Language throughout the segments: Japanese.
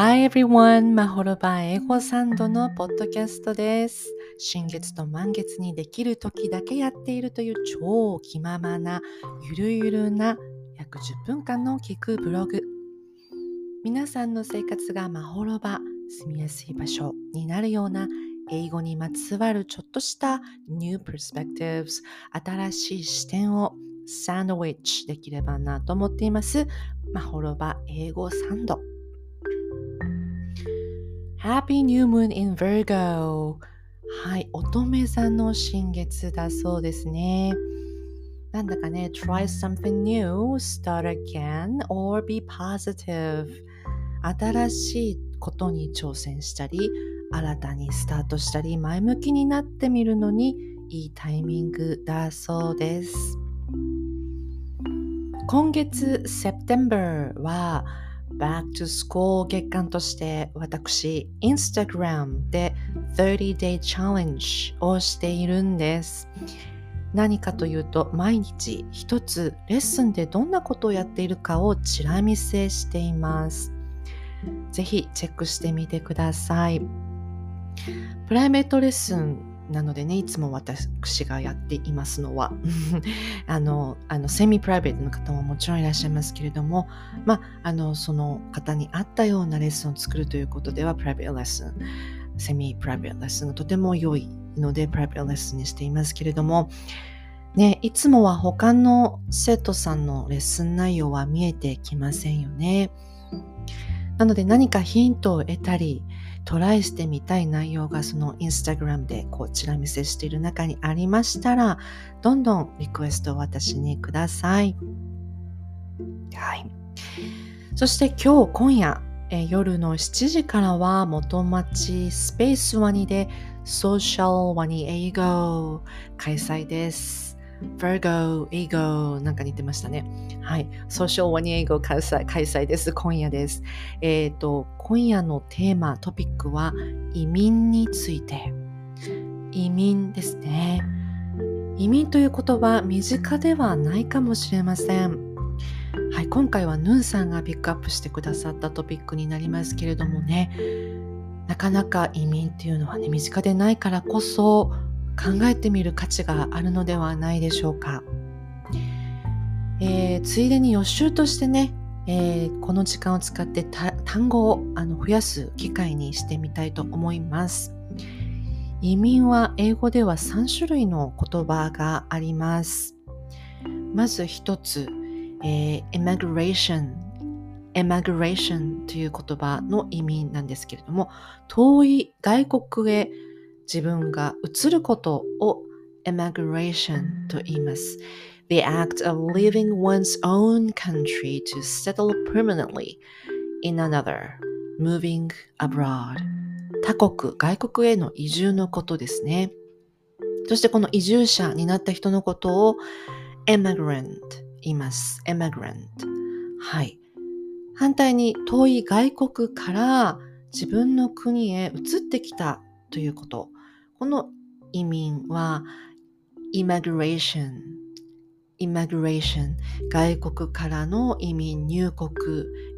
Hi everyone! まほろば英語サンドのポッドキャストです。新月と満月にできる時だけやっているという超気ままなゆるゆるな約10分間の聞くブログ。皆さんの生活がまほろば住みやすい場所になるような英語にまつわるちょっとした New Perspectives 新しい視点をサンドウィッチできればなと思っています。まほろば英語サンド。Happy New Moon in Virgo はい、乙女座の新月だそうですね。なんだかね、try something new, start again, or be positive 新しいことに挑戦したり、新たにスタートしたり、前向きになってみるのにいいタイミングだそうです。今月 September は Back to School 月間として私 Instagram で30 Day Challenge をしているんです。何かというと毎日一つレッスンでどんなことをやっているかをチラ見せしています。ぜひチェックしてみてください。プライベートレッスンなのでね、いつも私がやっていますのは、あの、あの、セミプライベートの方ももちろんいらっしゃいますけれども、まあ、あの、その方に合ったようなレッスンを作るということでは、プライベートレッスン、セミプライベートレッスンがとても良いので、プライベートレッスンにしていますけれども、ね、いつもは他の生徒さんのレッスン内容は見えてきませんよね。なので何かヒントを得たり、トライしてみたい内容がそのインスタグラムでこうちら見せしている中にありましたら、どんどんリクエストを私にください。はい。そして今日今夜、え夜の7時からは元町スペースワニでソーシャルワニ英語開催です。Virgo、英語なんか似てましたね。はい。ソーシャルワニ英語開催開催です。今夜です。えっ、ー、と、今夜のテーマ、トピックは移民について。移民ですね。移民という言葉、身近ではないかもしれません。はい、今回はヌンさんがピックアップしてくださったトピックになりますけれどもね、なかなか移民っていうのはね、身近でないからこそ、考えてみる価値があるのではないでしょうか。えー、ついでに予習としてね、えー、この時間を使って単語をあの増やす機会にしてみたいと思います。移民は英語では3種類の言葉があります。まず一つ、えー、immigration immigration という言葉の意味なんですけれども、遠い外国へ自分が移ることを emigration と言います。The act of leaving one's own country to settle permanently in another, moving abroad. 他国、外国への移住のことですね。そしてこの移住者になった人のことを emigrant 言います。emigrant。はい。反対に遠い外国から自分の国へ移ってきたということ。この移民は immigration immigration 外国からの移民入国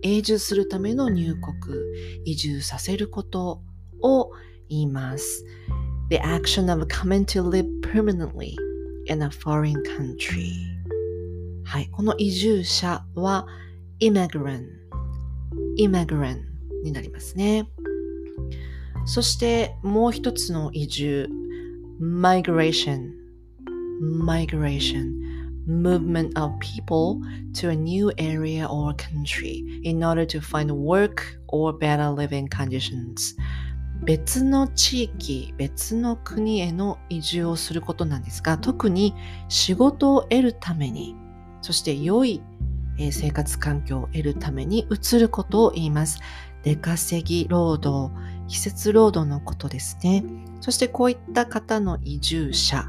永住するための入国移住させることを言います The action of coming to live permanently in a foreign country はいこの移住者は immigrant immigrant になりますねそしてもう一つの移住 migration migration movement of people to a new area or country in order to find work or better living conditions 別の地域、別の国への移住をすることなんですが、特に仕事を得るために、そして良い生活環境を得るために移ることを言います。出稼ぎ労働、季節労働のことですね。そしてこういった方の移住者、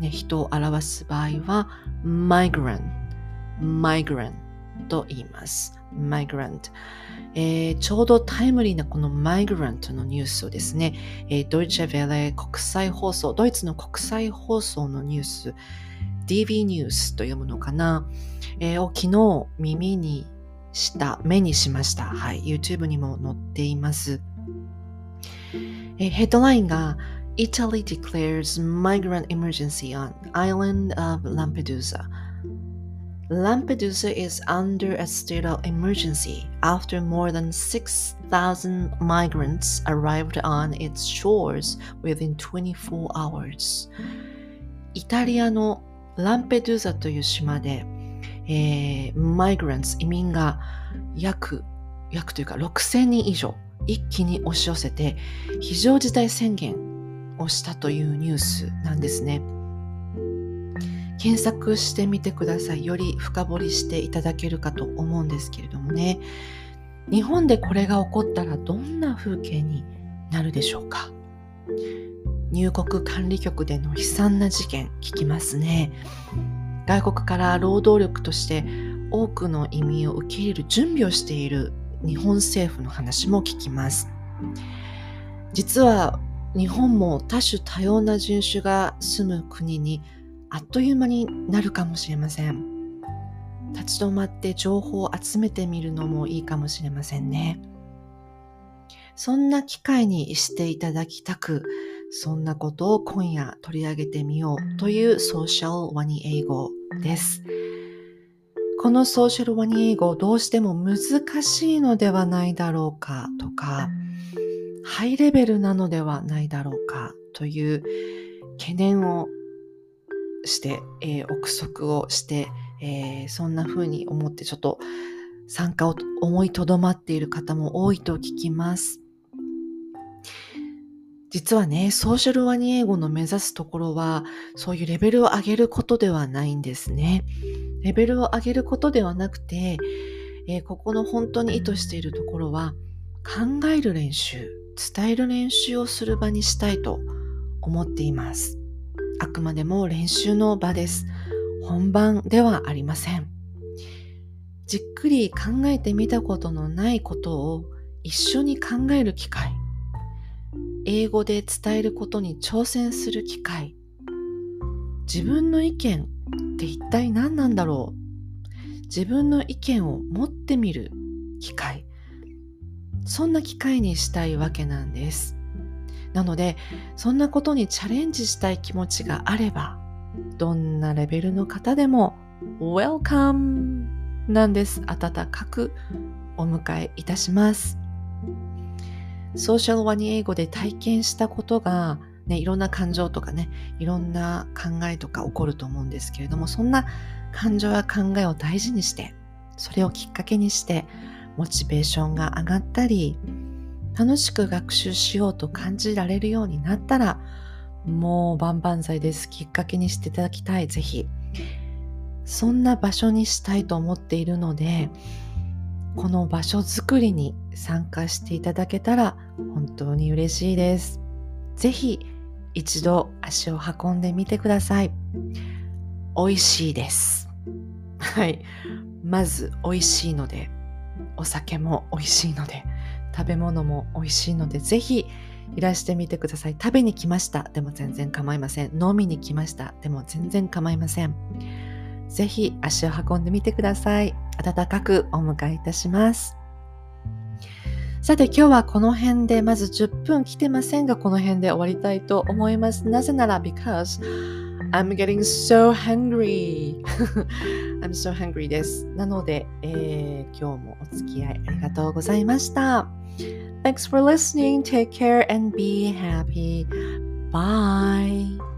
ね、人を表す場合は migrant, migrant と言います。migrant、えー、ちょうどタイムリーなこの migrant のニュースをですね、えー、ドイツェヴェレ国際放送、ドイツの国際放送のニュース、DV ニュースと読むのかな、えー、を昨日耳にした、目にしました。はい。YouTube にも載っています。えヘッドラインが Italy declares migrant emergency on island of Lampedusa. Lampedusa is under a state of emergency after more than 6,000 migrants arrived on its shores within 24 hours. イタリアのランペドゥーザという島で、えー、マイグランツ、移民が約、約というか6000人以上 一気に押し寄せて非常事態宣言をしたというニュースなんですね。検索してみてください。より深掘りしていただけるかと思うんですけれどもね。日本でこれが起こったらどんな風景になるでしょうか。入国管理局での悲惨な事件聞きますね。外国から労働力として多くの移民を受け入れる準備をしている日本政府の話も聞きます。実は日本も多種多様な人種が住む国にあっという間になるかもしれません。立ち止まって情報を集めてみるのもいいかもしれませんね。そんな機会にしていただきたく、そんなことを今夜取り上げてみようというソーシャルワニ英語です。このソーシャルワニ英語どうしても難しいのではないだろうかとか、ハイレベルなのではないだろうかという懸念をして、えー、憶測をして、えー、そんな風に思ってちょっと参加を思いとどまっている方も多いと聞きます。実はね、ソーシャルワニ英語の目指すところは、そういうレベルを上げることではないんですね。レベルを上げることではなくて、えー、ここの本当に意図しているところは、考える練習、伝える練習をする場にしたいと思っています。あくまでも練習の場です。本番ではありません。じっくり考えてみたことのないことを一緒に考える機会。英語で伝えることに挑戦する機会。自分の意見って一体何なんだろう？自分の意見を持ってみる機会。そんな機会にしたいわけなんです。なのでそんなことにチャレンジしたい気持ちがあればどんなレベルの方でも Welcome なんです温かくお迎えいたしますソーシャルワニ英語で体験したことがね、いろんな感情とかね、いろんな考えとか起こると思うんですけれども、そんな感情や考えを大事にして、それをきっかけにして、モチベーションが上がったり、楽しく学習しようと感じられるようになったら、もう万々歳です。きっかけにしていただきたい。ぜひ。そんな場所にしたいと思っているので、この場所づくりに参加していただけたら本当に嬉しいです。ぜひ一度足を運んでみてください。美味しいです。はい。まず美味しいので、お酒も美味しいので、食べ物も美味しいので、ぜひいらしてみてください。食べに来ました。でも全然構いません。飲みに来ました。でも全然構いません。ぜひ足を運んでみてください。温かくお迎えいたします。さて今日はこの辺でまず10分来てませんがこの辺で終わりたいと思います。なぜなら because I'm getting so hungry. I'm so hungry です。なので、えー、今日もお付き合いありがとうございました。Thanks for listening. Take care and be happy. Bye.